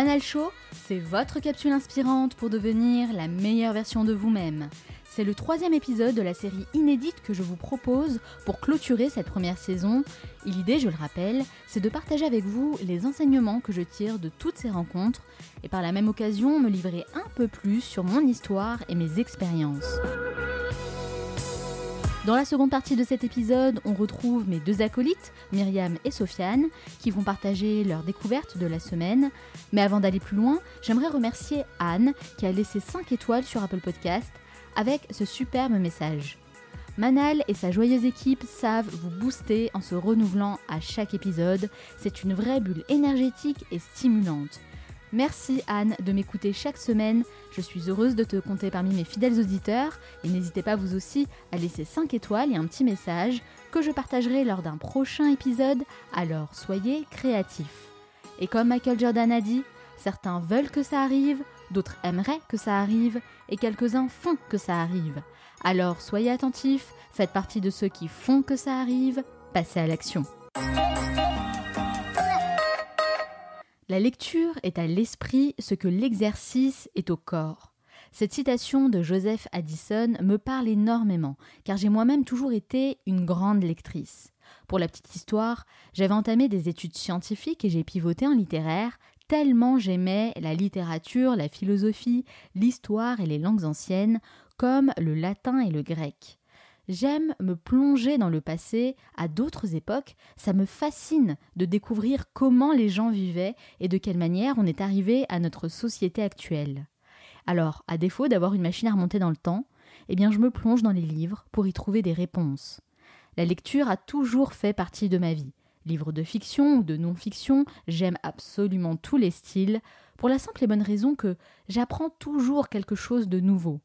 Manal Show, c'est votre capsule inspirante pour devenir la meilleure version de vous-même. C'est le troisième épisode de la série inédite que je vous propose pour clôturer cette première saison. Et l'idée, je le rappelle, c'est de partager avec vous les enseignements que je tire de toutes ces rencontres et par la même occasion me livrer un peu plus sur mon histoire et mes expériences. Dans la seconde partie de cet épisode, on retrouve mes deux acolytes, Myriam et Sofiane, qui vont partager leurs découvertes de la semaine. Mais avant d'aller plus loin, j'aimerais remercier Anne, qui a laissé 5 étoiles sur Apple Podcast, avec ce superbe message. Manal et sa joyeuse équipe savent vous booster en se renouvelant à chaque épisode. C'est une vraie bulle énergétique et stimulante. Merci Anne de m'écouter chaque semaine. Je suis heureuse de te compter parmi mes fidèles auditeurs et n'hésitez pas vous aussi à laisser 5 étoiles et un petit message que je partagerai lors d'un prochain épisode. Alors soyez créatifs. Et comme Michael Jordan a dit, certains veulent que ça arrive, d'autres aimeraient que ça arrive et quelques-uns font que ça arrive. Alors soyez attentifs, faites partie de ceux qui font que ça arrive, passez à l'action. La lecture est à l'esprit ce que l'exercice est au corps. Cette citation de Joseph Addison me parle énormément, car j'ai moi-même toujours été une grande lectrice. Pour la petite histoire, j'avais entamé des études scientifiques et j'ai pivoté en littéraire, tellement j'aimais la littérature, la philosophie, l'histoire et les langues anciennes, comme le latin et le grec. J'aime me plonger dans le passé, à d'autres époques, ça me fascine de découvrir comment les gens vivaient et de quelle manière on est arrivé à notre société actuelle. Alors, à défaut d'avoir une machine à remonter dans le temps, eh bien je me plonge dans les livres pour y trouver des réponses. La lecture a toujours fait partie de ma vie. Livres de fiction ou de non-fiction, j'aime absolument tous les styles, pour la simple et bonne raison que j'apprends toujours quelque chose de nouveau.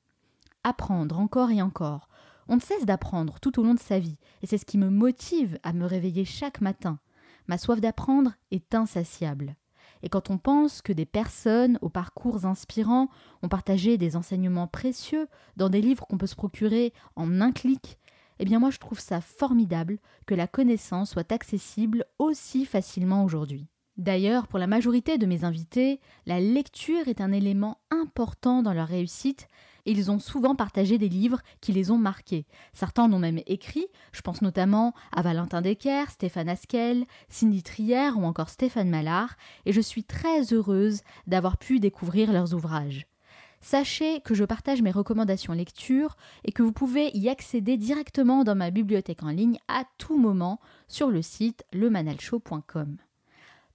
Apprendre encore et encore, on ne cesse d'apprendre tout au long de sa vie, et c'est ce qui me motive à me réveiller chaque matin. Ma soif d'apprendre est insatiable. Et quand on pense que des personnes aux parcours inspirants ont partagé des enseignements précieux dans des livres qu'on peut se procurer en un clic, eh bien moi je trouve ça formidable que la connaissance soit accessible aussi facilement aujourd'hui. D'ailleurs, pour la majorité de mes invités, la lecture est un élément important dans leur réussite ils ont souvent partagé des livres qui les ont marqués. Certains en ont même écrit, je pense notamment à Valentin Decker, Stéphane Askel, Cindy Trier ou encore Stéphane Mallard, et je suis très heureuse d'avoir pu découvrir leurs ouvrages. Sachez que je partage mes recommandations lecture et que vous pouvez y accéder directement dans ma bibliothèque en ligne à tout moment sur le site lemanalshow.com.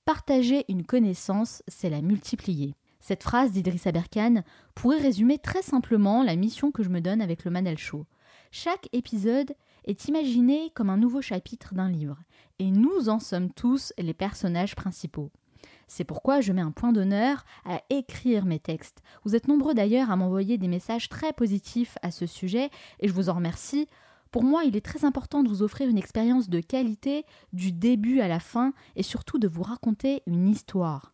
Partager une connaissance, c'est la multiplier. Cette phrase d'Idriss Aberkan pourrait résumer très simplement la mission que je me donne avec le Manal Show. Chaque épisode est imaginé comme un nouveau chapitre d'un livre, et nous en sommes tous les personnages principaux. C'est pourquoi je mets un point d'honneur à écrire mes textes. Vous êtes nombreux d'ailleurs à m'envoyer des messages très positifs à ce sujet, et je vous en remercie. Pour moi, il est très important de vous offrir une expérience de qualité du début à la fin et surtout de vous raconter une histoire.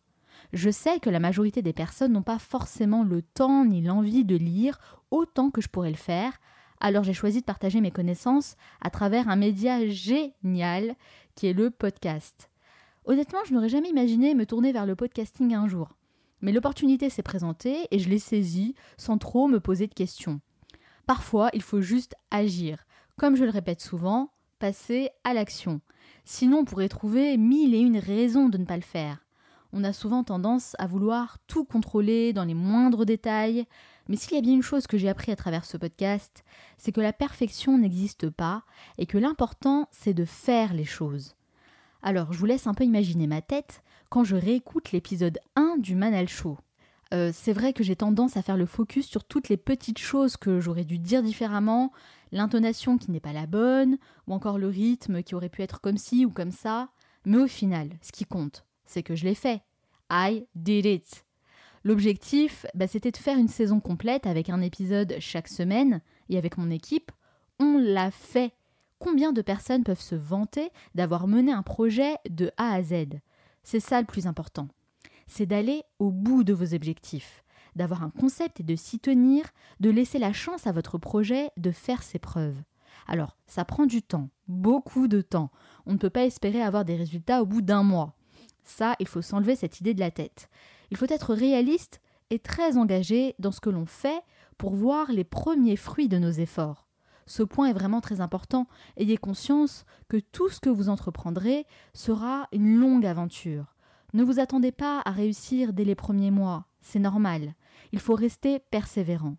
Je sais que la majorité des personnes n'ont pas forcément le temps ni l'envie de lire autant que je pourrais le faire, alors j'ai choisi de partager mes connaissances à travers un média génial qui est le podcast. Honnêtement, je n'aurais jamais imaginé me tourner vers le podcasting un jour. Mais l'opportunité s'est présentée et je l'ai saisie sans trop me poser de questions. Parfois, il faut juste agir. Comme je le répète souvent, passer à l'action. Sinon, on pourrait trouver mille et une raisons de ne pas le faire. On a souvent tendance à vouloir tout contrôler dans les moindres détails, mais s'il y a bien une chose que j'ai appris à travers ce podcast, c'est que la perfection n'existe pas et que l'important c'est de faire les choses. Alors, je vous laisse un peu imaginer ma tête quand je réécoute l'épisode 1 du Manal Show. Euh, c'est vrai que j'ai tendance à faire le focus sur toutes les petites choses que j'aurais dû dire différemment, l'intonation qui n'est pas la bonne, ou encore le rythme qui aurait pu être comme ci ou comme ça. Mais au final, ce qui compte, c'est que je l'ai fait. I did it. L'objectif, bah, c'était de faire une saison complète avec un épisode chaque semaine, et avec mon équipe, on l'a fait. Combien de personnes peuvent se vanter d'avoir mené un projet de A à Z? C'est ça le plus important c'est d'aller au bout de vos objectifs, d'avoir un concept et de s'y tenir, de laisser la chance à votre projet de faire ses preuves. Alors, ça prend du temps, beaucoup de temps. On ne peut pas espérer avoir des résultats au bout d'un mois. Ça, il faut s'enlever cette idée de la tête. Il faut être réaliste et très engagé dans ce que l'on fait pour voir les premiers fruits de nos efforts. Ce point est vraiment très important. Ayez conscience que tout ce que vous entreprendrez sera une longue aventure. Ne vous attendez pas à réussir dès les premiers mois, c'est normal. Il faut rester persévérant.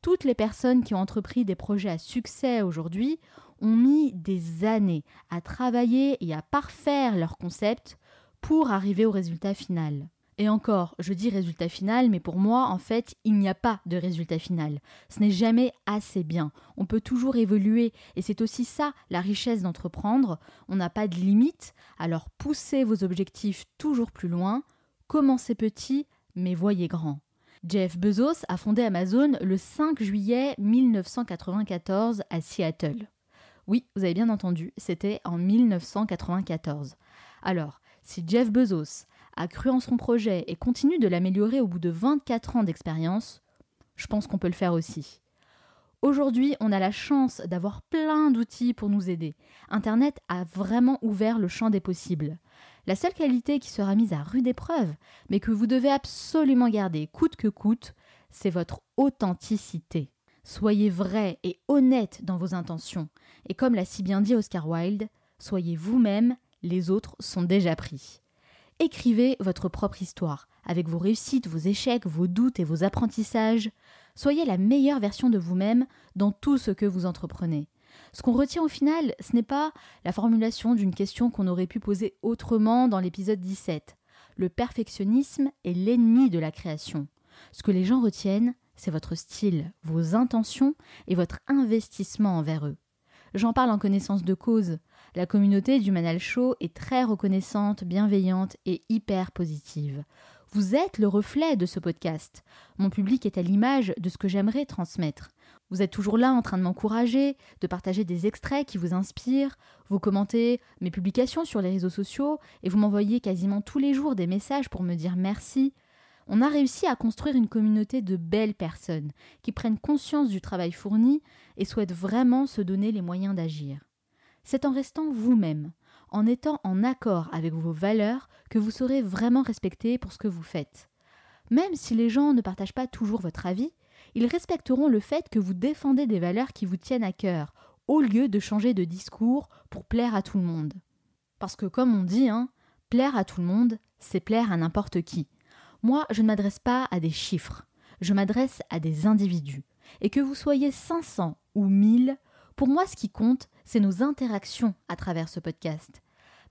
Toutes les personnes qui ont entrepris des projets à succès aujourd'hui ont mis des années à travailler et à parfaire leur concept pour arriver au résultat final. Et encore, je dis résultat final, mais pour moi, en fait, il n'y a pas de résultat final. Ce n'est jamais assez bien. On peut toujours évoluer, et c'est aussi ça la richesse d'entreprendre. On n'a pas de limite, alors poussez vos objectifs toujours plus loin, commencez petit, mais voyez grand. Jeff Bezos a fondé Amazon le 5 juillet 1994 à Seattle. Oui, vous avez bien entendu, c'était en 1994. Alors, si Jeff Bezos a cru en son projet et continue de l'améliorer au bout de 24 ans d'expérience, je pense qu'on peut le faire aussi. Aujourd'hui, on a la chance d'avoir plein d'outils pour nous aider. Internet a vraiment ouvert le champ des possibles. La seule qualité qui sera mise à rude épreuve, mais que vous devez absolument garder coûte que coûte, c'est votre authenticité. Soyez vrai et honnête dans vos intentions. Et comme l'a si bien dit Oscar Wilde, soyez vous-même, les autres sont déjà pris. Écrivez votre propre histoire, avec vos réussites, vos échecs, vos doutes et vos apprentissages. Soyez la meilleure version de vous-même dans tout ce que vous entreprenez. Ce qu'on retient au final, ce n'est pas la formulation d'une question qu'on aurait pu poser autrement dans l'épisode 17. Le perfectionnisme est l'ennemi de la création. Ce que les gens retiennent, c'est votre style, vos intentions et votre investissement envers eux. J'en parle en connaissance de cause. La communauté du Manal Show est très reconnaissante, bienveillante et hyper positive. Vous êtes le reflet de ce podcast. Mon public est à l'image de ce que j'aimerais transmettre. Vous êtes toujours là en train de m'encourager, de partager des extraits qui vous inspirent, vous commentez mes publications sur les réseaux sociaux et vous m'envoyez quasiment tous les jours des messages pour me dire merci. On a réussi à construire une communauté de belles personnes qui prennent conscience du travail fourni et souhaitent vraiment se donner les moyens d'agir. C'est en restant vous-même, en étant en accord avec vos valeurs, que vous serez vraiment respecté pour ce que vous faites. Même si les gens ne partagent pas toujours votre avis, ils respecteront le fait que vous défendez des valeurs qui vous tiennent à cœur, au lieu de changer de discours pour plaire à tout le monde. Parce que comme on dit, hein, plaire à tout le monde, c'est plaire à n'importe qui. Moi, je ne m'adresse pas à des chiffres, je m'adresse à des individus. Et que vous soyez 500 ou 1000, pour moi ce qui compte, c'est nos interactions à travers ce podcast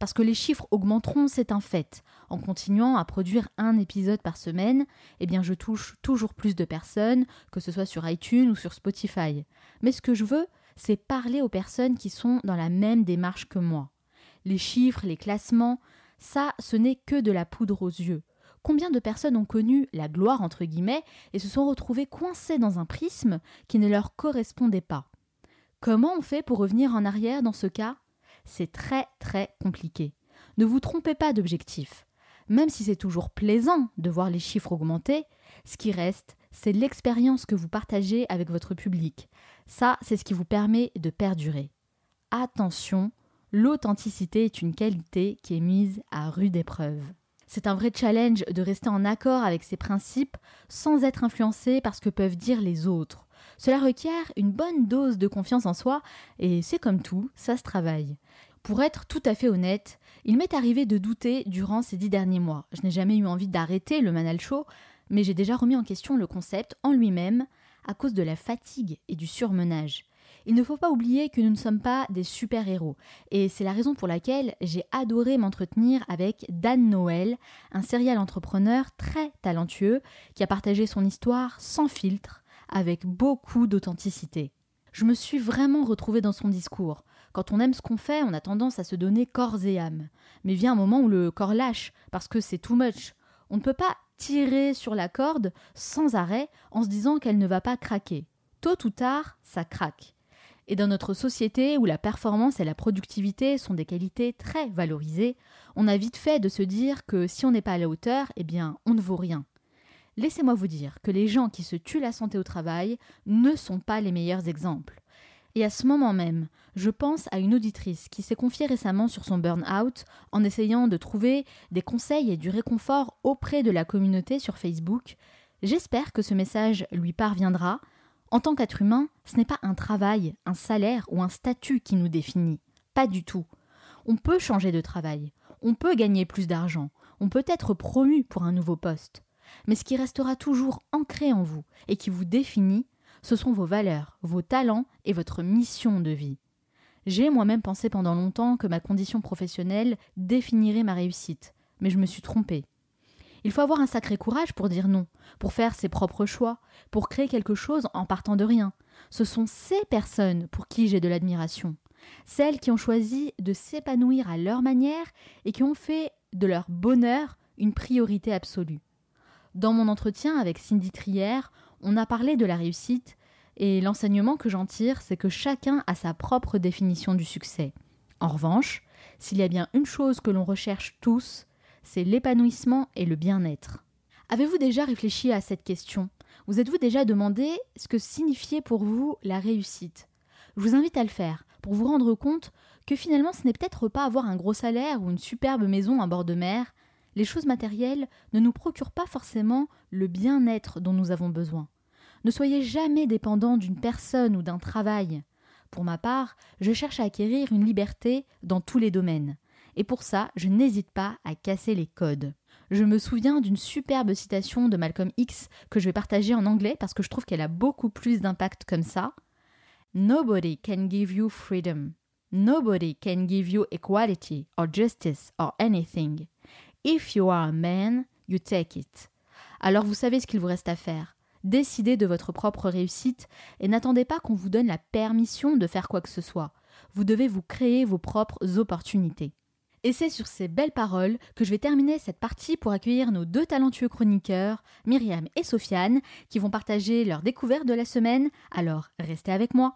parce que les chiffres augmenteront, c'est un fait. En continuant à produire un épisode par semaine, eh bien je touche toujours plus de personnes, que ce soit sur iTunes ou sur Spotify. Mais ce que je veux, c'est parler aux personnes qui sont dans la même démarche que moi. Les chiffres, les classements, ça, ce n'est que de la poudre aux yeux. Combien de personnes ont connu la gloire entre guillemets et se sont retrouvées coincées dans un prisme qui ne leur correspondait pas? Comment on fait pour revenir en arrière dans ce cas? C'est très très compliqué. Ne vous trompez pas d'objectif. Même si c'est toujours plaisant de voir les chiffres augmenter, ce qui reste, c'est l'expérience que vous partagez avec votre public. Ça, c'est ce qui vous permet de perdurer. Attention, l'authenticité est une qualité qui est mise à rude épreuve. C'est un vrai challenge de rester en accord avec ses principes sans être influencé par ce que peuvent dire les autres. Cela requiert une bonne dose de confiance en soi et c'est comme tout, ça se travaille. Pour être tout à fait honnête, il m'est arrivé de douter durant ces dix derniers mois. Je n'ai jamais eu envie d'arrêter le Manal Show, mais j'ai déjà remis en question le concept en lui-même à cause de la fatigue et du surmenage. Il ne faut pas oublier que nous ne sommes pas des super-héros, et c'est la raison pour laquelle j'ai adoré m'entretenir avec Dan Noël, un serial entrepreneur très talentueux qui a partagé son histoire sans filtre, avec beaucoup d'authenticité. Je me suis vraiment retrouvée dans son discours. Quand on aime ce qu'on fait, on a tendance à se donner corps et âme. Mais vient un moment où le corps lâche, parce que c'est too much. On ne peut pas tirer sur la corde sans arrêt en se disant qu'elle ne va pas craquer. Tôt ou tard, ça craque. Et dans notre société où la performance et la productivité sont des qualités très valorisées, on a vite fait de se dire que si on n'est pas à la hauteur, eh bien, on ne vaut rien. Laissez-moi vous dire que les gens qui se tuent la santé au travail ne sont pas les meilleurs exemples. Et à ce moment même, je pense à une auditrice qui s'est confiée récemment sur son burn-out en essayant de trouver des conseils et du réconfort auprès de la communauté sur Facebook. J'espère que ce message lui parviendra. En tant qu'être humain, ce n'est pas un travail, un salaire ou un statut qui nous définit. Pas du tout. On peut changer de travail, on peut gagner plus d'argent, on peut être promu pour un nouveau poste. Mais ce qui restera toujours ancré en vous et qui vous définit, ce sont vos valeurs, vos talents et votre mission de vie. J'ai moi-même pensé pendant longtemps que ma condition professionnelle définirait ma réussite, mais je me suis trompée. Il faut avoir un sacré courage pour dire non, pour faire ses propres choix, pour créer quelque chose en partant de rien. Ce sont ces personnes pour qui j'ai de l'admiration, celles qui ont choisi de s'épanouir à leur manière et qui ont fait de leur bonheur une priorité absolue. Dans mon entretien avec Cindy Trière, on a parlé de la réussite, et l'enseignement que j'en tire, c'est que chacun a sa propre définition du succès. En revanche, s'il y a bien une chose que l'on recherche tous, c'est l'épanouissement et le bien-être. Avez-vous déjà réfléchi à cette question? Vous êtes-vous déjà demandé ce que signifiait pour vous la réussite? Je vous invite à le faire pour vous rendre compte que finalement ce n'est peut-être pas avoir un gros salaire ou une superbe maison à bord de mer. Les choses matérielles ne nous procurent pas forcément le bien-être dont nous avons besoin. Ne soyez jamais dépendant d'une personne ou d'un travail. Pour ma part, je cherche à acquérir une liberté dans tous les domaines. Et pour ça, je n'hésite pas à casser les codes. Je me souviens d'une superbe citation de Malcolm X que je vais partager en anglais parce que je trouve qu'elle a beaucoup plus d'impact comme ça. Nobody can give you freedom. Nobody can give you equality or justice or anything. If you are a man, you take it. Alors vous savez ce qu'il vous reste à faire. Décidez de votre propre réussite et n'attendez pas qu'on vous donne la permission de faire quoi que ce soit. Vous devez vous créer vos propres opportunités. Et c'est sur ces belles paroles que je vais terminer cette partie pour accueillir nos deux talentueux chroniqueurs, Myriam et Sofiane, qui vont partager leur découverte de la semaine. Alors, restez avec moi.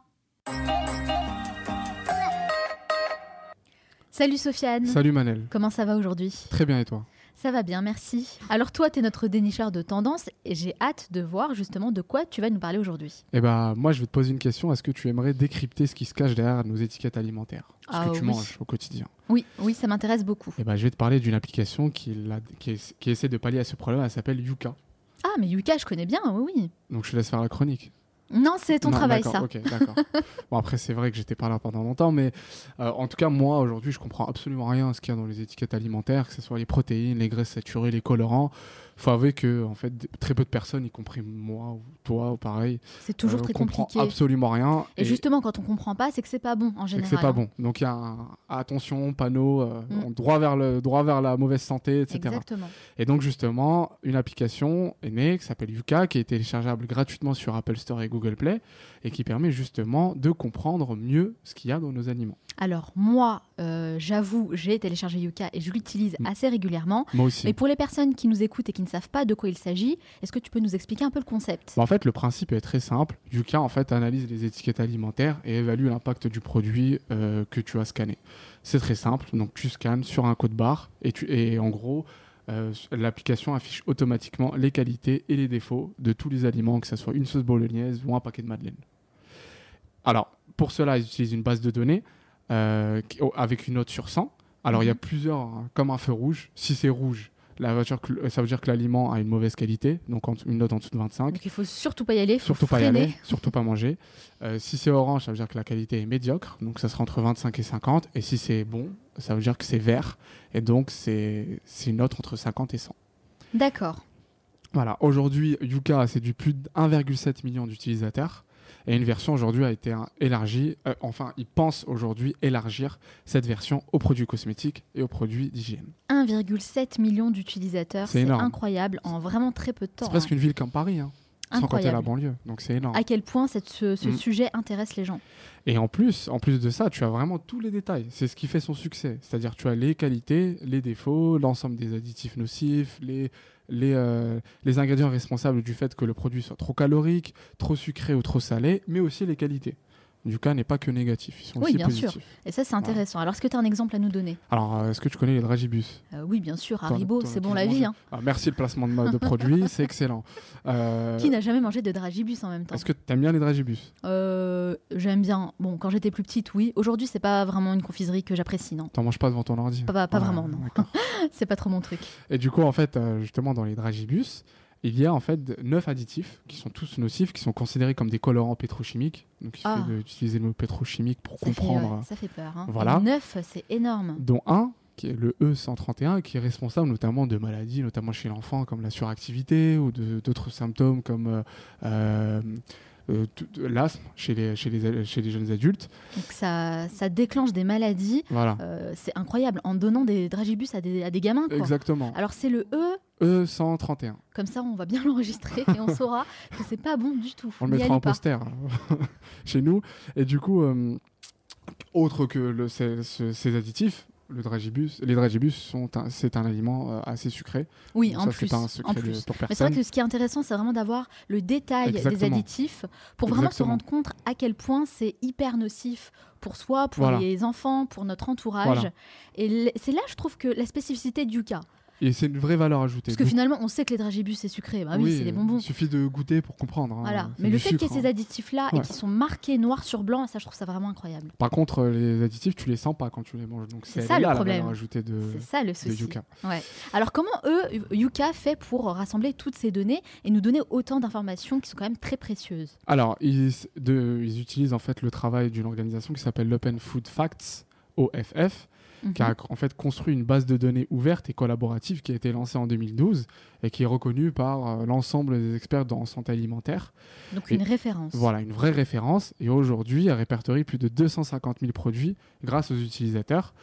Salut Sofiane. Salut Manel. Comment ça va aujourd'hui? Très bien et toi? Ça va bien, merci. Alors toi, tu es notre dénicheur de tendances et j'ai hâte de voir justement de quoi tu vas nous parler aujourd'hui. Eh ben, moi, je vais te poser une question. Est-ce que tu aimerais décrypter ce qui se cache derrière nos étiquettes alimentaires? Ce ah que tu manges au quotidien Oui, oui, ça m'intéresse beaucoup. Eh ben, je vais te parler d'une application qui, qui, essaie de pallier à ce problème. Elle s'appelle Yuka. Ah, mais Yuka, je connais bien, oui, oui. Donc je te laisse faire la chronique. Non, c'est ton travail, ça. Ok, d'accord. bon, après, c'est vrai que j'étais pas là pendant longtemps, mais euh, en tout cas, moi, aujourd'hui, je comprends absolument rien à ce qu'il y a dans les étiquettes alimentaires, que ce soit les protéines, les graisses saturées, les colorants faut avouer que en fait très peu de personnes, y compris moi ou toi ou pareil, c'est toujours euh, très compliqué. Absolument rien. Et, justement, quand on comprend pas, c'est que c'est pas bon en général. C'est pas bon. Donc il y a un, attention panneau euh, mm. droit vers le droit vers la mauvaise santé, etc. Exactement. Et donc justement, une application est née qui s'appelle Yuka, qui est téléchargeable gratuitement sur Apple Store et Google Play, et qui permet justement de comprendre mieux ce qu'il y a dans nos aliments. Alors moi, euh, j'avoue, j'ai téléchargé Yuka et je l'utilise mm. assez régulièrement. Moi aussi. Mais pour les personnes qui nous écoutent et qui ne savent pas de quoi il s'agit, est-ce que tu peux nous expliquer un peu le concept? Bah, En fait, le principe est très simple. Yuka en fait analyse les étiquettes alimentaires et évalue l'impact du produit euh, que tu as scanné. C'est très simple. Donc tu scannes sur un code barre et, tu, et en gros, euh, l'application affiche automatiquement les qualités et les défauts de tous les aliments, que ce soit une sauce bolognaise ou un paquet de madeleine. Alors, pour cela, ils utilisent une base de données euh, avec une note sur 100. Alors il y a mhm. plusieurs, hein, comme un feu rouge. Si c'est rouge, la voiture, ça veut dire que l'aliment a une mauvaise qualité, donc une note en dessous de 25. Donc il faut surtout pas y aller, surtout pas y aller, surtout pas manger. Euh, si c'est orange, ça veut dire que la qualité est médiocre, donc ça sera entre 25 et 50. Et si c'est bon, ça veut dire que c'est vert, et donc c'est une note entre 50 et 100. D'accord. Voilà, aujourd'hui, Yuka a séduit plus de 1,7 million d'utilisateurs. Et une version aujourd'hui a été élargie, euh, enfin, ils pensent aujourd'hui élargir cette version aux produits cosmétiques et aux produits d'hygiène. 1,7 million d'utilisateurs, c'est incroyable en vraiment très peu de temps. C'est presque hein. une ville comme Paris, hein, sans compter la banlieue, donc c'est énorme. À quel point cette, ce, mm. sujet intéresse les gens. Et en plus, en plus de ça, tu as vraiment tous les détails. C'est ce qui fait son succès. C'est-à-dire, tu as les qualités, les défauts, l'ensemble des additifs nocifs, les les, euh, les ingrédients responsables du fait que le produit soit trop calorique, trop sucré ou trop salé, mais aussi les qualités. Yuka n'est pas que négatif, ils sont Oui, aussi bien sûr. positifs. Et ça, c'est intéressant. Alors, est-ce que tu as un exemple à nous donner? Alors, euh, est-ce que tu connais les dragibus? Euh, Oui, bien sûr. Haribo, c'est bon la vie. hein. Ah, Merci le placement de, de produit, c'est excellent. Euh, Qui n'a jamais mangé de dragibus en même temps? Est-ce que tu aimes bien les dragibus? Euh, J'aime bien. Bon, quand j'étais plus petite, oui. Aujourd'hui, c'est pas vraiment une confiserie que j'apprécie, non. T'en manges pas devant ton ordi? Pas- pas- pas Ouais, vraiment, non. c'est pas trop mon truc. Et du coup, en fait, justement, dans les dragibus, il y a en fait neuf additifs qui sont tous nocifs, qui sont considérés comme des colorants pétrochimiques. Donc, il Ah. fait d'utiliser le mot pétrochimique pour Ça fait, comprendre. ouais, ça fait peur. Hein. Voilà. Et Neuf, c'est énorme. dont un qui est le E131, qui est responsable notamment de maladies, notamment chez l'enfant, comme la suractivité, ou d'autres symptômes comme euh, euh, euh, l'asthme chez les, chez, les, chez les jeunes adultes. Donc ça, ça déclenche des maladies. Voilà, Euh, c'est incroyable. En donnant des dragibus à des, à des gamins, quoi. exactement. Alors c'est le E, E131. comme ça on va bien l'enregistrer et on saura que c'est pas bon du tout. On le mettra en pas. poster hein, chez nous. Et du coup, autre que le- ces, ce- ces additifs, le dragibus, les dragibus sont un- c'est un aliment euh, assez sucré. Oui, Donc en ça, plus. c'est pas un secret en de- plus. pour Mais c'est vrai personne. que ce qui est intéressant, c'est vraiment d'avoir le détail des additifs pour vraiment Exactement. se rendre compte à quel point c'est hyper nocif pour soi, pour Voilà. les enfants, pour notre entourage. Voilà. Et c'est là, je trouve, que la spécificité du Yuka. Et c'est une vraie valeur ajoutée. Parce que Donc, finalement, on sait que les dragibus, c'est sucré. Bah oui, c'est des bonbons. Il suffit de goûter pour comprendre. hein. Voilà. Mais le fait qu'il y ait ces hein. additifs-là et Ouais. qui sont marqués noir sur blanc, ça, je trouve ça vraiment incroyable. Par contre, euh, les additifs, tu les sens pas quand tu les manges. Donc C'est ça, là le problème. C'est ça le souci. Yuka. Ouais. Alors comment eux, Yuka fait pour rassembler toutes ces données et nous donner autant d'informations qui sont quand même très précieuses? Alors, ils, de- ils utilisent en fait le travail d'une organisation qui s'appelle l'Open Food Facts, OFF, Mhm. qui a en fait construit une base de données ouverte et collaborative qui a été lancée en 2012 et qui est reconnue par euh, l'ensemble des experts en santé alimentaire. Donc Et- une référence. Voilà, une vraie référence. Et aujourd'hui, elle répertorie plus de 250 000 produits grâce aux utilisateurs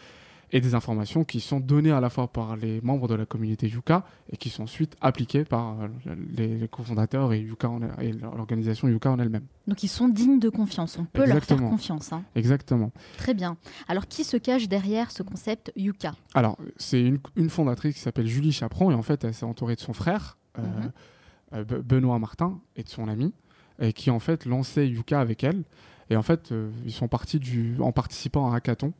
et des informations qui sont données à la fois par les membres de la communauté Yuka et qui sont ensuite appliquées par euh, les, les cofondateurs et, Yuka en elle- et l'organisation Yuka en elle-même. Donc ils sont dignes de confiance. On peut leur faire Exactement. confiance. hein. Exactement. Très bien. Alors qui se cache derrière ce concept Yuka? Alors, c'est une, une fondatrice qui s'appelle Julie Chaperon et en fait, elle s'est entourée de son frère, euh, Mhm. euh, Be- Benoît Martin, et de son ami, et qui en fait lançait Yuka avec elle. Et en fait, euh, ils sont partis du, en participant à un hackathon.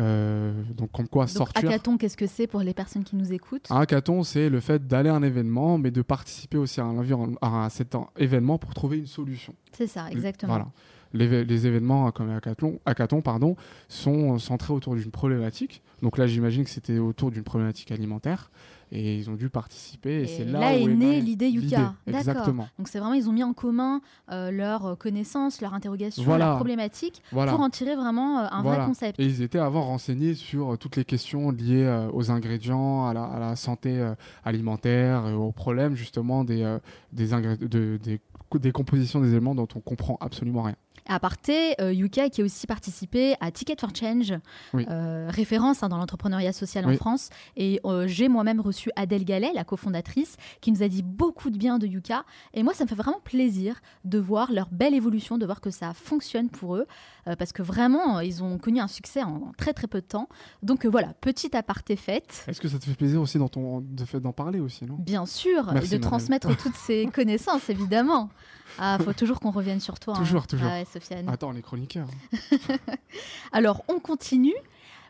Euh, donc, comme quoi Donc sortir. hackathon, qu'est-ce que c'est pour les personnes qui nous écoutent Un hackathon, c'est le fait d'aller à un événement, mais de participer aussi à, un environ- à cet en- événement pour trouver une solution. C'est ça, exactement. Voilà. Les, les événements comme hackathon, hackathon pardon, sont centrés autour d'une problématique. Donc là, j'imagine que c'était autour d'une problématique alimentaire. Et ils ont dû participer. Et, Et c'est là, là, est où née née l'idée Yuka. Exactement. Donc c'est vraiment, ils ont mis en commun euh, leurs connaissances, leurs interrogations, Voilà. leurs problématiques Voilà. pour en tirer vraiment euh, un Voilà. vrai concept. Et ils étaient avant renseignés sur euh, toutes les questions liées euh, aux ingrédients, à la, à la santé euh, alimentaire, et aux problèmes justement des, euh, des, ingré- de- des, des compositions des éléments dont on comprend absolument rien. À aparté, euh, Yuka qui a aussi participé à Ticket for Change, Oui. euh, référence hein, dans l'entrepreneuriat social en. France. Et euh, j'ai moi-même reçu Adèle Gallet, la cofondatrice, qui nous a dit beaucoup de bien de Yuka. Et moi, ça me fait vraiment plaisir de voir leur belle évolution, de voir que ça fonctionne pour eux, euh, parce que vraiment, euh, ils ont connu un succès en très très peu de temps. Donc euh, voilà, petit aparté faite. Est-ce que ça te fait plaisir aussi dans ton, de fait d'en parler aussi, non? Bien sûr, Merci, et de transmettre toutes ces connaissances, évidemment. Ah, faut toujours qu'on revienne sur toi. hein. Toujours, toujours. Ah ouais, Sofiane. Attends, les chroniqueurs. Alors, on continue.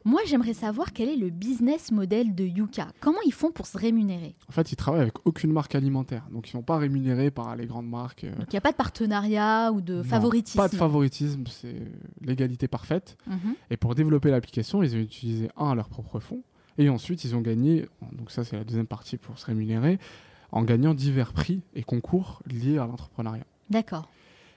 Moi, j'aimerais savoir quel est le business model de Yuka. Comment ils font pour se rémunérer? En fait, ils travaillent avec aucune marque alimentaire. Donc, ils ne sont pas rémunérés par les grandes marques. euh, Donc, il n'y a pas de partenariat ou de non, favoritisme? Pas de favoritisme, c'est l'égalité parfaite. Mhm. Et pour développer l'application, ils ont utilisé un, leur propre fonds. Et ensuite, ils ont gagné, donc ça c'est la deuxième partie pour se rémunérer, en gagnant divers prix et concours liés à l'entrepreneuriat. D'accord.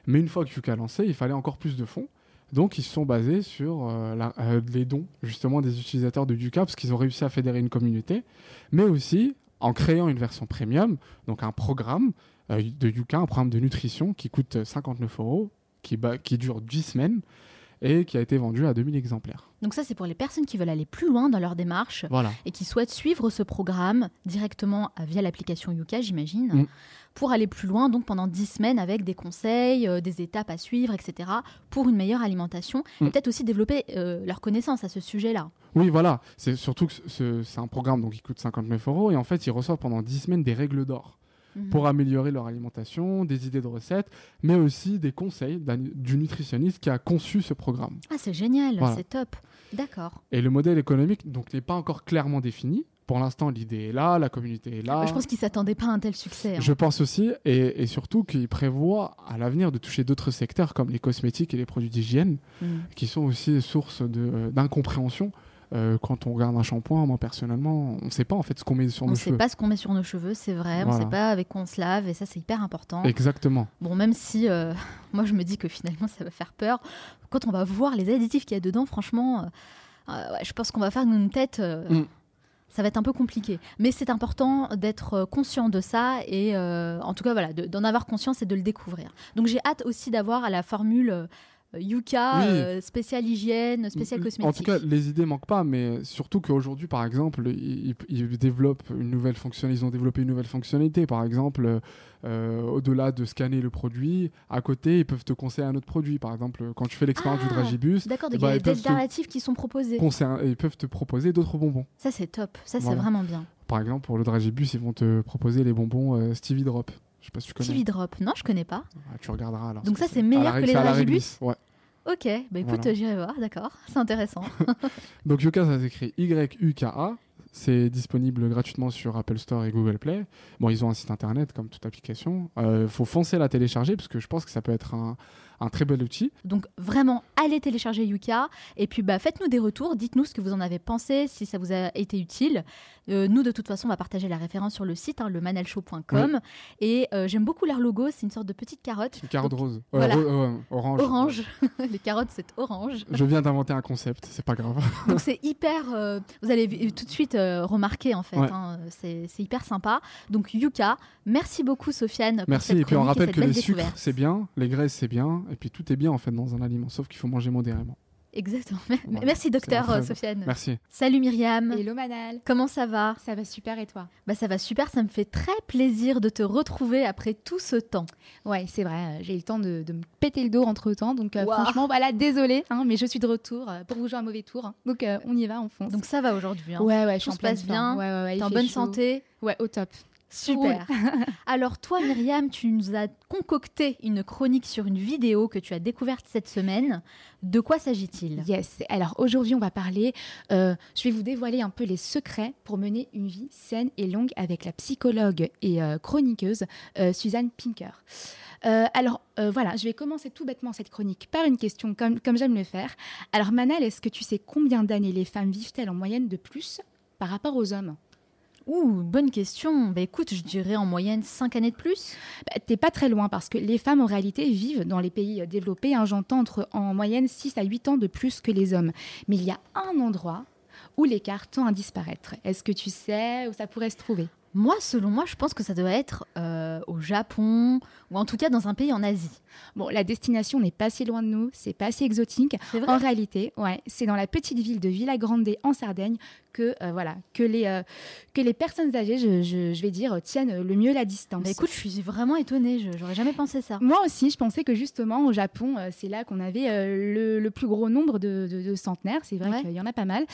Mais une fois que Yuka a lancé, il fallait encore plus de fonds. Donc ils se sont basés sur euh, euh, les dons justement des utilisateurs de Yuka parce qu'ils ont réussi à fédérer une communauté, mais aussi en créant une version premium, donc un programme euh, de Yuka, un programme de nutrition qui coûte 59 euros, qui, qui dure 10 semaines et qui a été vendu à 2000 exemplaires. Donc ça, c'est pour les personnes qui veulent aller plus loin dans leur démarche Voilà. et qui souhaitent suivre ce programme directement euh, via l'application Yuka, j'imagine, Mm. pour aller plus loin, donc pendant 10 semaines avec des conseils, euh, des étapes à suivre, etc., pour une meilleure alimentation et Mm. peut-être aussi développer euh, leur connaissance à ce sujet-là. Oui, voilà. C'est surtout que ce- c'est un programme donc, qui coûte 59 euros et en fait, ils reçoivent pendant 10 semaines des règles d'or. Mhm. pour améliorer leur alimentation, des idées de recettes, mais aussi des conseils du nutritionniste qui a conçu ce programme. Ah, c'est génial, Voilà. c'est top. D'accord. Et le modèle économique donc n'est pas encore clairement défini. Pour l'instant, l'idée est là, la communauté est là. Je pense qu'ils s'attendaient pas à un tel succès. hein. Je pense aussi, et, et surtout qu'il prévoit à l'avenir de toucher d'autres secteurs comme les cosmétiques et les produits d'hygiène, Mm. qui sont aussi source de- d'incompréhension. Euh, quand on regarde un shampoing, moi personnellement, on ne sait pas en fait ce qu'on met sur On nos ne sait cheveux. pas ce qu'on met sur nos cheveux, c'est vrai. On Voilà. sait pas avec quoi on se lave, et ça, c'est hyper important. Exactement. Bon, même si euh, moi, je me dis que finalement, ça va faire peur. Quand on va voir les additifs qu'il y a dedans, franchement, euh, ouais, je pense qu'on va faire une tête. Mm. Ça va être un peu compliqué. Mais c'est important d'être conscient de ça et en tout cas, voilà, de- d'en avoir conscience et de le découvrir. Donc j'ai hâte aussi d'avoir la formule Yuka, Oui. euh, spéciale hygiène, spéciale En cosmétique. tout cas, les idées manquent pas, mais surtout qu'aujourd'hui, par exemple, ils, ils développent une nouvelle fonctionnalité. Ils ont développé une nouvelle fonctionnalité. Par exemple, euh, au-delà de scanner le produit, à côté, ils peuvent te conseiller un autre produit. Par exemple, quand tu fais l'expérience Ah, du Dragibus, D'accord, eh donc ben, il y a peuvent des te alternatives qui sont proposées. ils peuvent te proposer d'autres bonbons. Ça, c'est top. Ça, c'est vraiment bien. Par exemple, pour le Dragibus, ils vont te proposer les bonbons euh, Stevie Drop. Je sais pas si tu connais. TV Drop. Non, je connais pas. Ah, tu regarderas alors. Donc ça, c'est meilleur que les Dragibus Ouais. Ok, bah écoute, Voilà. j'irai voir, d'accord. C'est intéressant. Donc Yuka, ça s'écrit Y-U-K-A. C'est disponible gratuitement sur Apple Store et Google Play. Bon, ils ont un site internet comme toute application. Il faut foncer la télécharger parce que je pense que ça peut être un, un très bel outil. Donc vraiment, allez télécharger Yuka et puis bah, faites-nous des retours, dites-nous ce que vous en avez pensé, si ça vous a été utile. Euh, nous, de toute façon, on va partager la référence sur le site, hein, le manalshow.com. Et euh, j'aime beaucoup leur logo, c'est une sorte de petite carotte. Une carotte Donc, rose. Voilà. euh, orange. Orange. Les carottes, c'est orange. Je viens d'inventer un concept, c'est pas grave. Donc c'est hyper. euh, vous allez tout de suite remarquer en fait. Ouais. hein, c'est hyper sympa. Donc Yuka, merci beaucoup Sofiane. Pour Merci. cette Et puis on rappelle que les sucres, c'est bien, les graisses, c'est bien. Et puis tout est bien en fait dans un aliment, sauf qu'il faut manger modérément. Exactement. Voilà. Merci docteur euh. Sofiane. Merci. Salut Myriam. Hello Manal, Comment ça va? Ça va super et toi? Bah ça va super, ça me fait très plaisir de te retrouver après tout ce temps. Ouais, c'est vrai, euh, j'ai eu le temps de, de me péter le dos entre temps, donc euh, franchement, voilà, désolé, mais je suis de retour euh, pour vous jouer un mauvais tour. hein. Donc euh, on y va, on fonce. Donc ça va aujourd'hui. hein. ouais, ouais, je suis tout en passe bien, Ouais, ouais, ouais, T'es en bonne chaud. santé? Ouais, au top. Super. Alors toi Myriam, tu nous as concocté une chronique sur une vidéo que tu as découverte cette semaine. De quoi s'agit-il? Yes. Alors aujourd'hui, on va parler. euh, je vais vous dévoiler un peu les secrets pour mener une vie saine et longue avec la psychologue et euh, chroniqueuse euh, Suzanne Pinker. Alors voilà, je vais commencer tout bêtement cette chronique par une question, comme, comme j'aime le faire. Alors Manal, est-ce que tu sais combien d'années les femmes vivent-elles en moyenne de plus par rapport aux hommes? Ouh, bonne question. Bah écoute, je dirais en moyenne 5 années de plus. Bah, T'es pas très loin parce que les femmes en réalité vivent dans les pays euh, développés, hein, j'entends entre en moyenne 6 à 8 ans de plus que les hommes. Mais il y a un endroit où l'écart tend à disparaître. Est-ce que tu sais où ça pourrait se trouver? Moi, selon moi, je pense que ça doit être euh, au Japon ou en tout cas dans un pays en Asie. Bon, la destination n'est pas si loin de nous, c'est pas si exotique. Vrai? En réalité, ouais, c'est dans la petite ville de Villa Grande en Sardaigne que euh, voilà que les euh, que les personnes âgées, je, je- je vais dire, tiennent le mieux la distance. Bah écoute, je suis vraiment étonnée. Je- J'aurais jamais pensé ça. Moi aussi, je pensais que justement au Japon, euh, c'est là qu'on avait le, le plus gros nombre de, de- de centenaires. C'est vrai Ouais. qu'il y en a pas mal.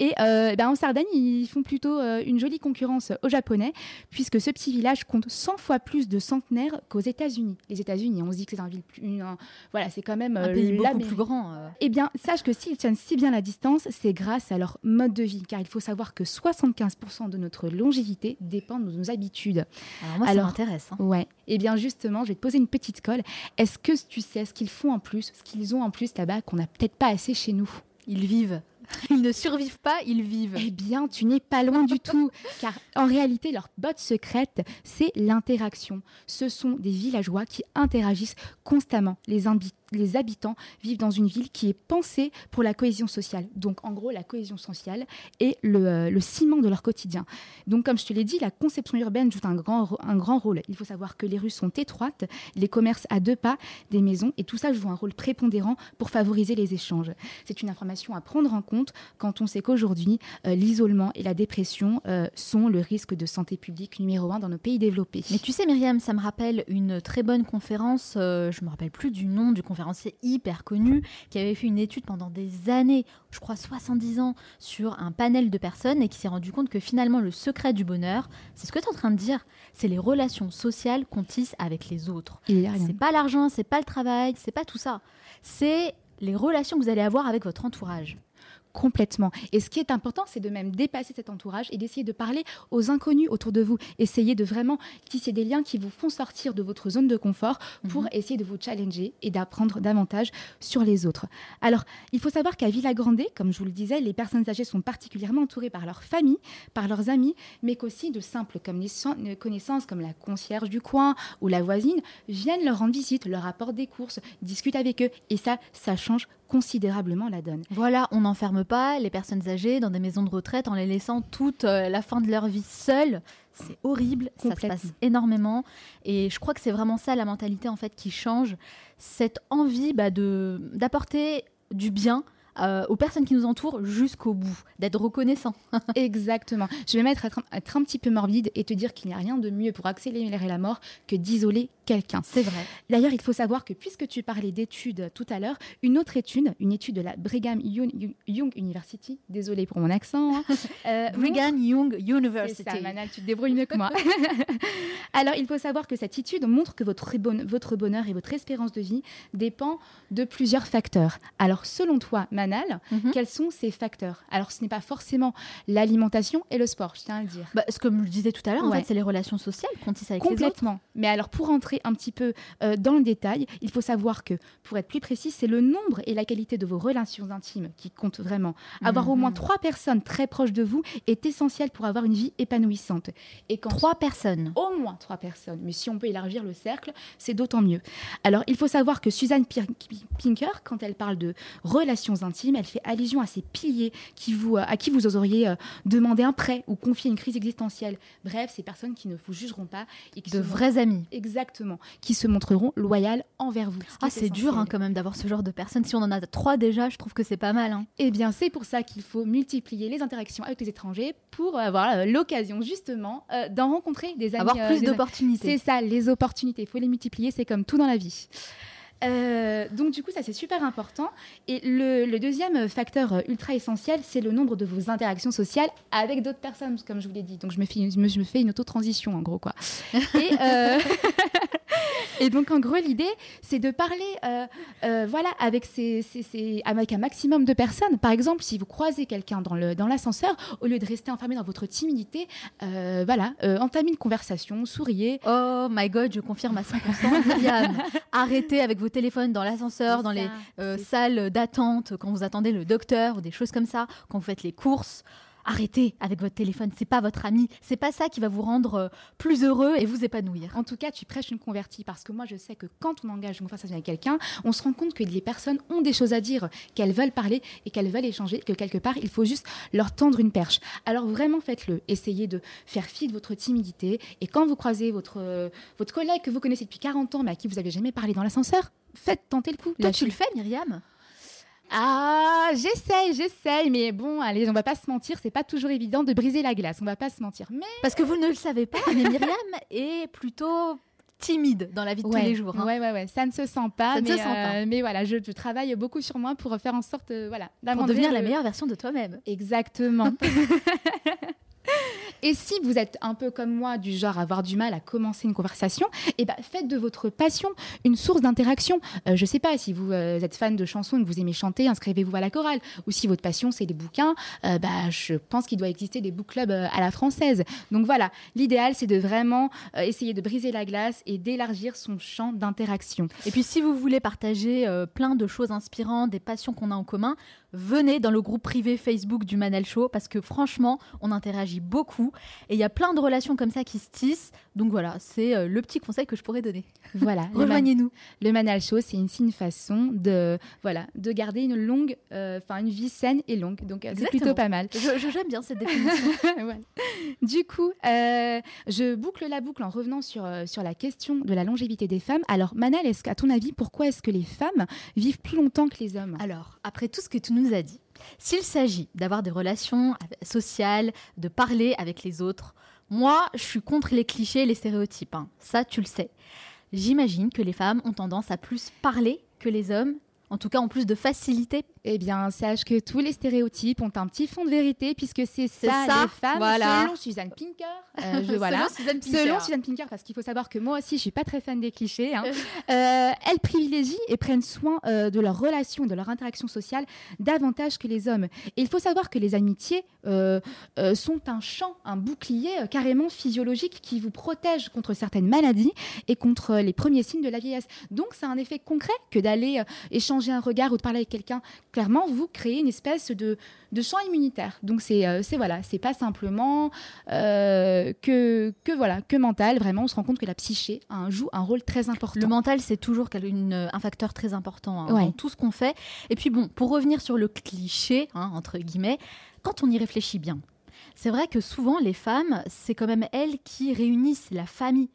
Et ben, en Sardaigne, ils font plutôt une jolie concurrence aux Japonais, puisque ce petit village compte 100 fois plus de centenaires qu'aux États-Unis. Les États-Unis, on se dit que c'est un ville plus, une- un- voilà, c'est quand même Un euh, pays beaucoup plus grand. euh. Eh bien, sache que s'ils tiennent si bien la distance, c'est grâce à leur mode de vie, car il faut savoir que 75% de notre longévité dépend de nos habitudes. Alors moi, ça m'intéresse. hein. Ouais. Eh bien, justement, je vais te poser une petite colle. Est-ce que tu sais ce qu'ils font en plus, ce qu'ils ont en plus là-bas qu'on n'a peut-être pas assez chez nous? Ils vivent. Ils ne survivent pas, ils vivent. Eh bien, tu n'es pas loin du tout, car en réalité, leur botte secrète, c'est l'interaction. Ce sont des villageois qui interagissent constamment. Les, imbi- les habitants vivent dans une ville qui est pensée pour la cohésion sociale. Donc, en gros, la cohésion sociale est le, euh, le ciment de leur quotidien. Donc, comme je te l'ai dit, la conception urbaine joue un grand, un grand rôle. Il faut savoir que les rues sont étroites, les commerces à deux pas des maisons, et tout ça joue un rôle prépondérant pour favoriser les échanges. C'est une information à prendre en compte quand on sait qu'aujourd'hui, euh, l'isolement et la dépression euh, sont le risque de santé publique numéro un dans nos pays développés. Mais tu sais, Myriam, ça me rappelle une très bonne conférence. je me rappelle plus du nom du conférencier conférencier hyper connu qui avait fait une étude pendant des années, je crois 70 ans, sur un panel de personnes et qui s'est rendu compte que finalement le secret du bonheur, c'est ce que tu es en train de dire, c'est les relations sociales qu'on tisse avec les autres. C'est pas l'argent, c'est pas le travail, c'est pas tout ça. C'est les relations que vous allez avoir avec votre entourage complètement. Et ce qui est important, c'est de même dépasser cet entourage et d'essayer de parler aux inconnus autour de vous. Essayez de vraiment tisser des liens qui vous font sortir de votre zone de confort pour mhm. essayer de vous challenger et d'apprendre davantage sur les autres. Alors, il faut savoir qu'à Villa Grande, comme je vous le disais, les personnes âgées sont particulièrement entourées par leur famille, par leurs amis, mais qu'aussi de simples connaissances comme la concierge du coin ou la voisine viennent leur rendre visite, leur apportent des courses, discutent avec eux. Et ça, ça change considérablement la donne. Voilà, on n'enferme pas les personnes âgées dans des maisons de retraite en les laissant toute euh, la fin de leur vie seules. C'est horrible, ça se passe énormément. Et je crois que c'est vraiment ça la mentalité en fait qui change, cette envie bah, de d'apporter du bien euh, aux personnes qui nous entourent jusqu'au bout, d'être reconnaissant. Exactement. Je vais mettre être, être un petit peu morbide et te dire qu'il n'y a rien de mieux pour accélérer la mort que d'isoler quelqu'un. C'est vrai. D'ailleurs, il faut savoir que puisque tu parlais d'études tout à l'heure, une autre étude, une étude de la Brigham Young, University, désolé pour mon accent. Hein, euh, Brigham Young University. C'est ça, Manal, tu te débrouilles mieux que moi. Alors, il faut savoir que cette étude montre que votre, votre bonheur et votre espérance de vie dépend de plusieurs facteurs. Alors, selon toi, Manal, Mhm. quels sont ces facteurs? Alors, ce n'est pas forcément l'alimentation et le sport, je tiens à le dire. Bah, comme je disais tout à l'heure, en fait, c'est les relations sociales qu'on tisse avec Complètement. les autres. Mais alors, pour entrer un petit peu euh, dans le détail, il faut savoir que, pour être plus précis, c'est le nombre et la qualité de vos relations intimes qui comptent vraiment. Avoir au moins mhm. trois personnes très proches de vous est essentiel pour avoir une vie épanouissante. Et quand trois personnes Au moins trois personnes. Mais si on peut élargir le cercle, c'est d'autant mieux. Alors, il faut savoir que Suzanne Pinker, quand elle parle de relations intimes, elle fait allusion à ces piliers qui vous, euh, à qui vous oseriez euh, demander un prêt ou confier une crise existentielle. Bref, ces personnes qui ne vous jugeront pas et qui de vrais amis. Exactement, qui se montreront loyales envers vous. Ah, c'est dur hein, quand même d'avoir ce genre de personnes. Si on en a trois déjà, je trouve que c'est pas mal. Hein. Eh bien, c'est pour ça qu'il faut multiplier les interactions avec les étrangers pour avoir euh, l'occasion justement d'en rencontrer des amis. Avoir plus d'opportunités. C'est ça, les opportunités. Il faut les multiplier, c'est comme tout dans la vie. Euh, donc du coup, ça c'est super important. Et le, deuxième facteur ultra essentiel, c'est le nombre de vos interactions sociales avec d'autres personnes, comme je vous l'ai dit. Donc je me fais, je me, fais une auto-transition en gros quoi. Et, euh, Et donc, en gros, l'idée, c'est de parler euh, euh, voilà, avec, ces, avec un maximum de personnes. Par exemple, si vous croisez quelqu'un dans l'ascenseur, dans au lieu de rester enfermé dans votre timidité, euh, voilà, entamez une conversation, souriez. Oh my God, je confirme à 100%. arrêtez avec vos téléphones dans l'ascenseur, dans les salles d'attente, quand vous attendez le docteur ou des choses comme ça, quand vous faites les courses arrêtez avec votre téléphone, c'est pas votre ami, c'est pas ça qui va vous rendre euh, plus heureux et vous épanouir. En tout cas, tu prêches une convertie parce que moi je sais que quand on engage une conversation avec quelqu'un, on se rend compte que les personnes ont des choses à dire, qu'elles veulent parler et qu'elles veulent échanger, que quelque part il faut juste leur tendre une perche. Alors vraiment faites-le, essayez de faire fi de votre timidité et quand vous croisez votre, euh, votre collègue que vous connaissez depuis 40 ans mais à qui vous avez jamais parlé dans l'ascenseur, faites tenter le coup. Toi, tu le fais, Myriam? Ah, j'essaye, j'essaye, mais bon, allez, on va pas se mentir, c'est pas toujours évident de briser la glace, on va pas se mentir. Mais parce que vous ne le savez pas, mais Myriam est plutôt timide dans la vie de tous les jours. Hein. Ouais, ouais, ouais, ça ne se sent pas. mais, euh, mais voilà, je, travaille beaucoup sur moi pour faire en sorte, euh, voilà, pour devenir la meilleure version de toi-même. Exactement. Et si vous êtes un peu comme moi, du genre à avoir du mal à commencer une conversation, eh ben, faites de votre passion une source d'interaction. Euh, je ne sais pas si vous, euh, êtes fan de chansons et que vous aimez chanter, inscrivez-vous à la chorale. Ou si votre passion, c'est les bouquins, euh, bah, je pense qu'il doit exister des book clubs à la française. Donc voilà, l'idéal, c'est de vraiment essayer de briser la glace et d'élargir son champ d'interaction. Et puis si vous voulez partager plein de choses inspirantes, des passions qu'on a en commun, venez dans le groupe privé Facebook du Manel Show parce que franchement, on interagit beaucoup et il y a plein de relations comme ça qui se tissent. Donc voilà, c'est euh, le petit conseil que je pourrais donner. Voilà, rejoignez-nous. Le Manal Show, c'est une, une façon de voilà de garder une longue, euh, enfin une vie saine et longue. Donc euh, c'est plutôt pas mal. Je, j'aime bien cette définition. Du coup, je boucle la boucle en revenant sur sur la question de la longévité des femmes. Alors Manal, est-ce qu'à ton avis, pourquoi est-ce que les femmes vivent plus longtemps que les hommes? Alors après tout ce que tu nous as dit, s'il s'agit d'avoir des relations sociales, de parler avec les autres, moi, je suis contre les clichés et les stéréotypes. Hein. Ça, tu le sais. J'imagine que les femmes ont tendance à plus parler que les hommes en tout cas, en plus de facilité. Eh bien, sache que tous les stéréotypes ont un petit fond de vérité, puisque c'est ça, ça, les femmes, voilà. selon Suzanne Pinker. Euh, je, voilà. Selon Suzanne Pinker. Selon Suzanne Pinker, parce qu'il faut savoir que moi aussi, je suis pas très fan des clichés. hein. Euh, elles privilégient et prennent soin euh, de leurs relations, de leur interaction sociale davantage que les hommes. Et il faut savoir que les amitiés sont un champ, un bouclier carrément physiologique qui vous protège contre certaines maladies et contre les premiers signes de la vieillesse. Donc, c'est un effet concret que d'aller échanger un regard ou de parler avec quelqu'un. Clairement, vous créez une espèce de, de champ immunitaire. Donc, c'est euh, voilà, c'est pas simplement euh, que, que voilà que mental. Vraiment, on se rend compte que la psyché joue un rôle très important. Le mental, c'est toujours une- un facteur très important hein, Ouais. dans tout ce qu'on fait. Et puis bon, pour revenir sur le cliché, hein, entre guillemets, quand on y réfléchit bien, c'est vrai que souvent les femmes, c'est quand même elles qui réunissent la famille.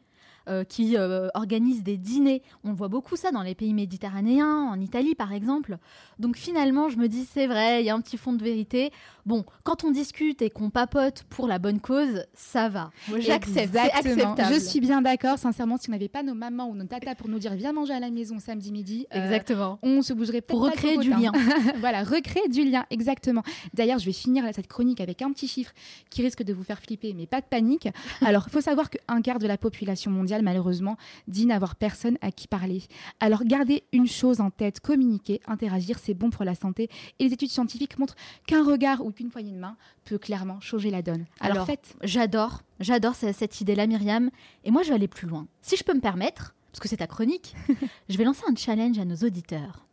Euh, qui euh, organisent des dîners. On voit beaucoup ça dans les pays méditerranéens, en Italie par exemple. Donc finalement, je me dis, c'est vrai, il y a un petit fond de vérité. Bon, quand on discute et qu'on papote pour la bonne cause, ça va. J'accepte, c'est Exactement. acceptable. Je suis bien d'accord. Sincèrement, si on n'avait pas nos mamans ou nos tatas pour nous dire viens manger à la maison samedi midi, euh, Exactement. on se bougerait peut-être Pour pas recréer du lien. voilà, recréer du lien, exactement. D'ailleurs, je vais finir cette chronique avec un petit chiffre qui risque de vous faire flipper, mais pas de panique. Alors, il faut savoir qu'un quart de la population mondiale, malheureusement, dit n'avoir personne à qui parler. Alors, gardez une chose en tête, communiquer, interagir, c'est bon pour la santé. Et les études scientifiques montrent qu'un regard ou qu'une poignée de main peut clairement changer la donne. Alors, Alors, faites. J'adore, j'adore ce- cette idée-là, Myriam. Et moi, je vais aller plus loin. Si je peux me permettre, parce que c'est ta chronique, je vais lancer un challenge à nos auditeurs.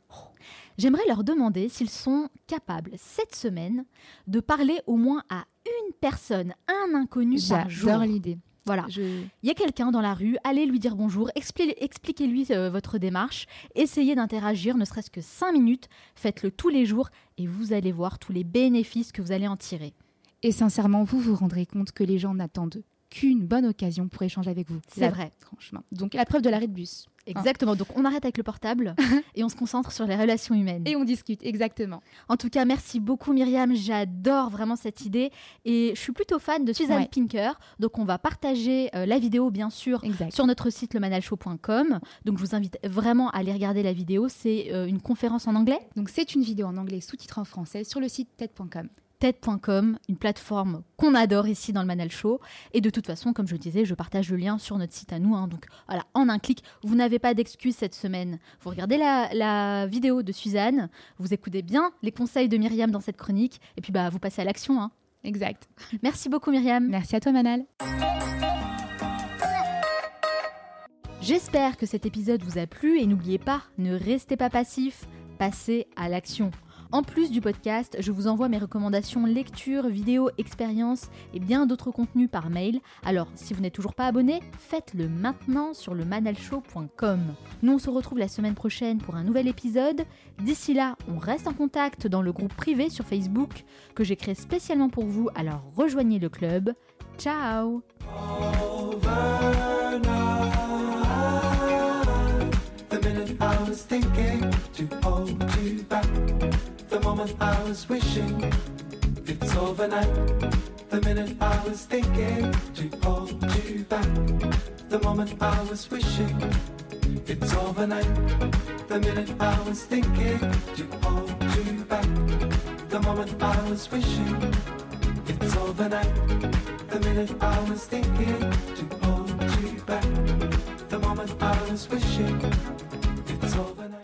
J'aimerais leur demander s'ils sont capables, cette semaine, de parler au moins à une personne, un inconnu par jour. J'adore l'idée. Voilà. Je... Il y a quelqu'un dans la rue, allez lui dire bonjour, expli- expliquez-lui euh, votre démarche, essayez d'interagir, ne serait-ce que 5 minutes, faites-le tous les jours et vous allez voir tous les bénéfices que vous allez en tirer. Et sincèrement, vous vous rendrez compte que les gens n'attendent qu'une bonne occasion pour échanger avec vous. C'est vrai. Franchement. Donc, la preuve de l'arrêt de bus. Exactement. Donc on arrête avec le portable et on se concentre sur les relations humaines. Et on discute, exactement. En tout cas, merci beaucoup Myriam. J'adore vraiment cette idée et je suis plutôt fan de Suzanne Ouais. Pinker. Donc on va partager euh, la vidéo bien sûr Exact. sur notre site lemanalshow.com. Donc je vous invite vraiment à aller regarder la vidéo. C'est euh, une conférence en anglais. Donc, c'est une vidéo en anglais sous-titrée en français sur le site TED.com. TED.com, une plateforme qu'on adore ici dans le Manal Show. Et de toute façon, comme je le disais, je partage le lien sur notre site à nous. hein. donc voilà, en un clic, vous n'avez pas d'excuses cette semaine. Vous regardez la, la vidéo de Suzanne, vous écoutez bien les conseils de Myriam dans cette chronique, et puis bah vous passez à l'action. hein. Exact. Merci beaucoup Myriam. Merci à toi, Manal. J'espère que cet épisode vous a plu et n'oubliez pas, ne restez pas passif, passez à l'action. En plus du podcast, je vous envoie mes recommandations lecture, vidéo, expérience et bien d'autres contenus par mail. Alors, si vous n'êtes toujours pas abonné, faites-le maintenant sur le manalshow.com. Nous, on se retrouve la semaine prochaine pour un nouvel épisode. D'ici là, on reste en contact dans le groupe privé sur Facebook que j'ai créé spécialement pour vous, alors rejoignez le club. Ciao was thinking to hold you back. The moment I was wishing it's overnight. The minute I was thinking to hold you back. The moment I was wishing it's overnight. The minute I was thinking to hold you back. The moment I was wishing it's overnight. The minute I was thinking to hold you back. The moment I was wishing Hoffen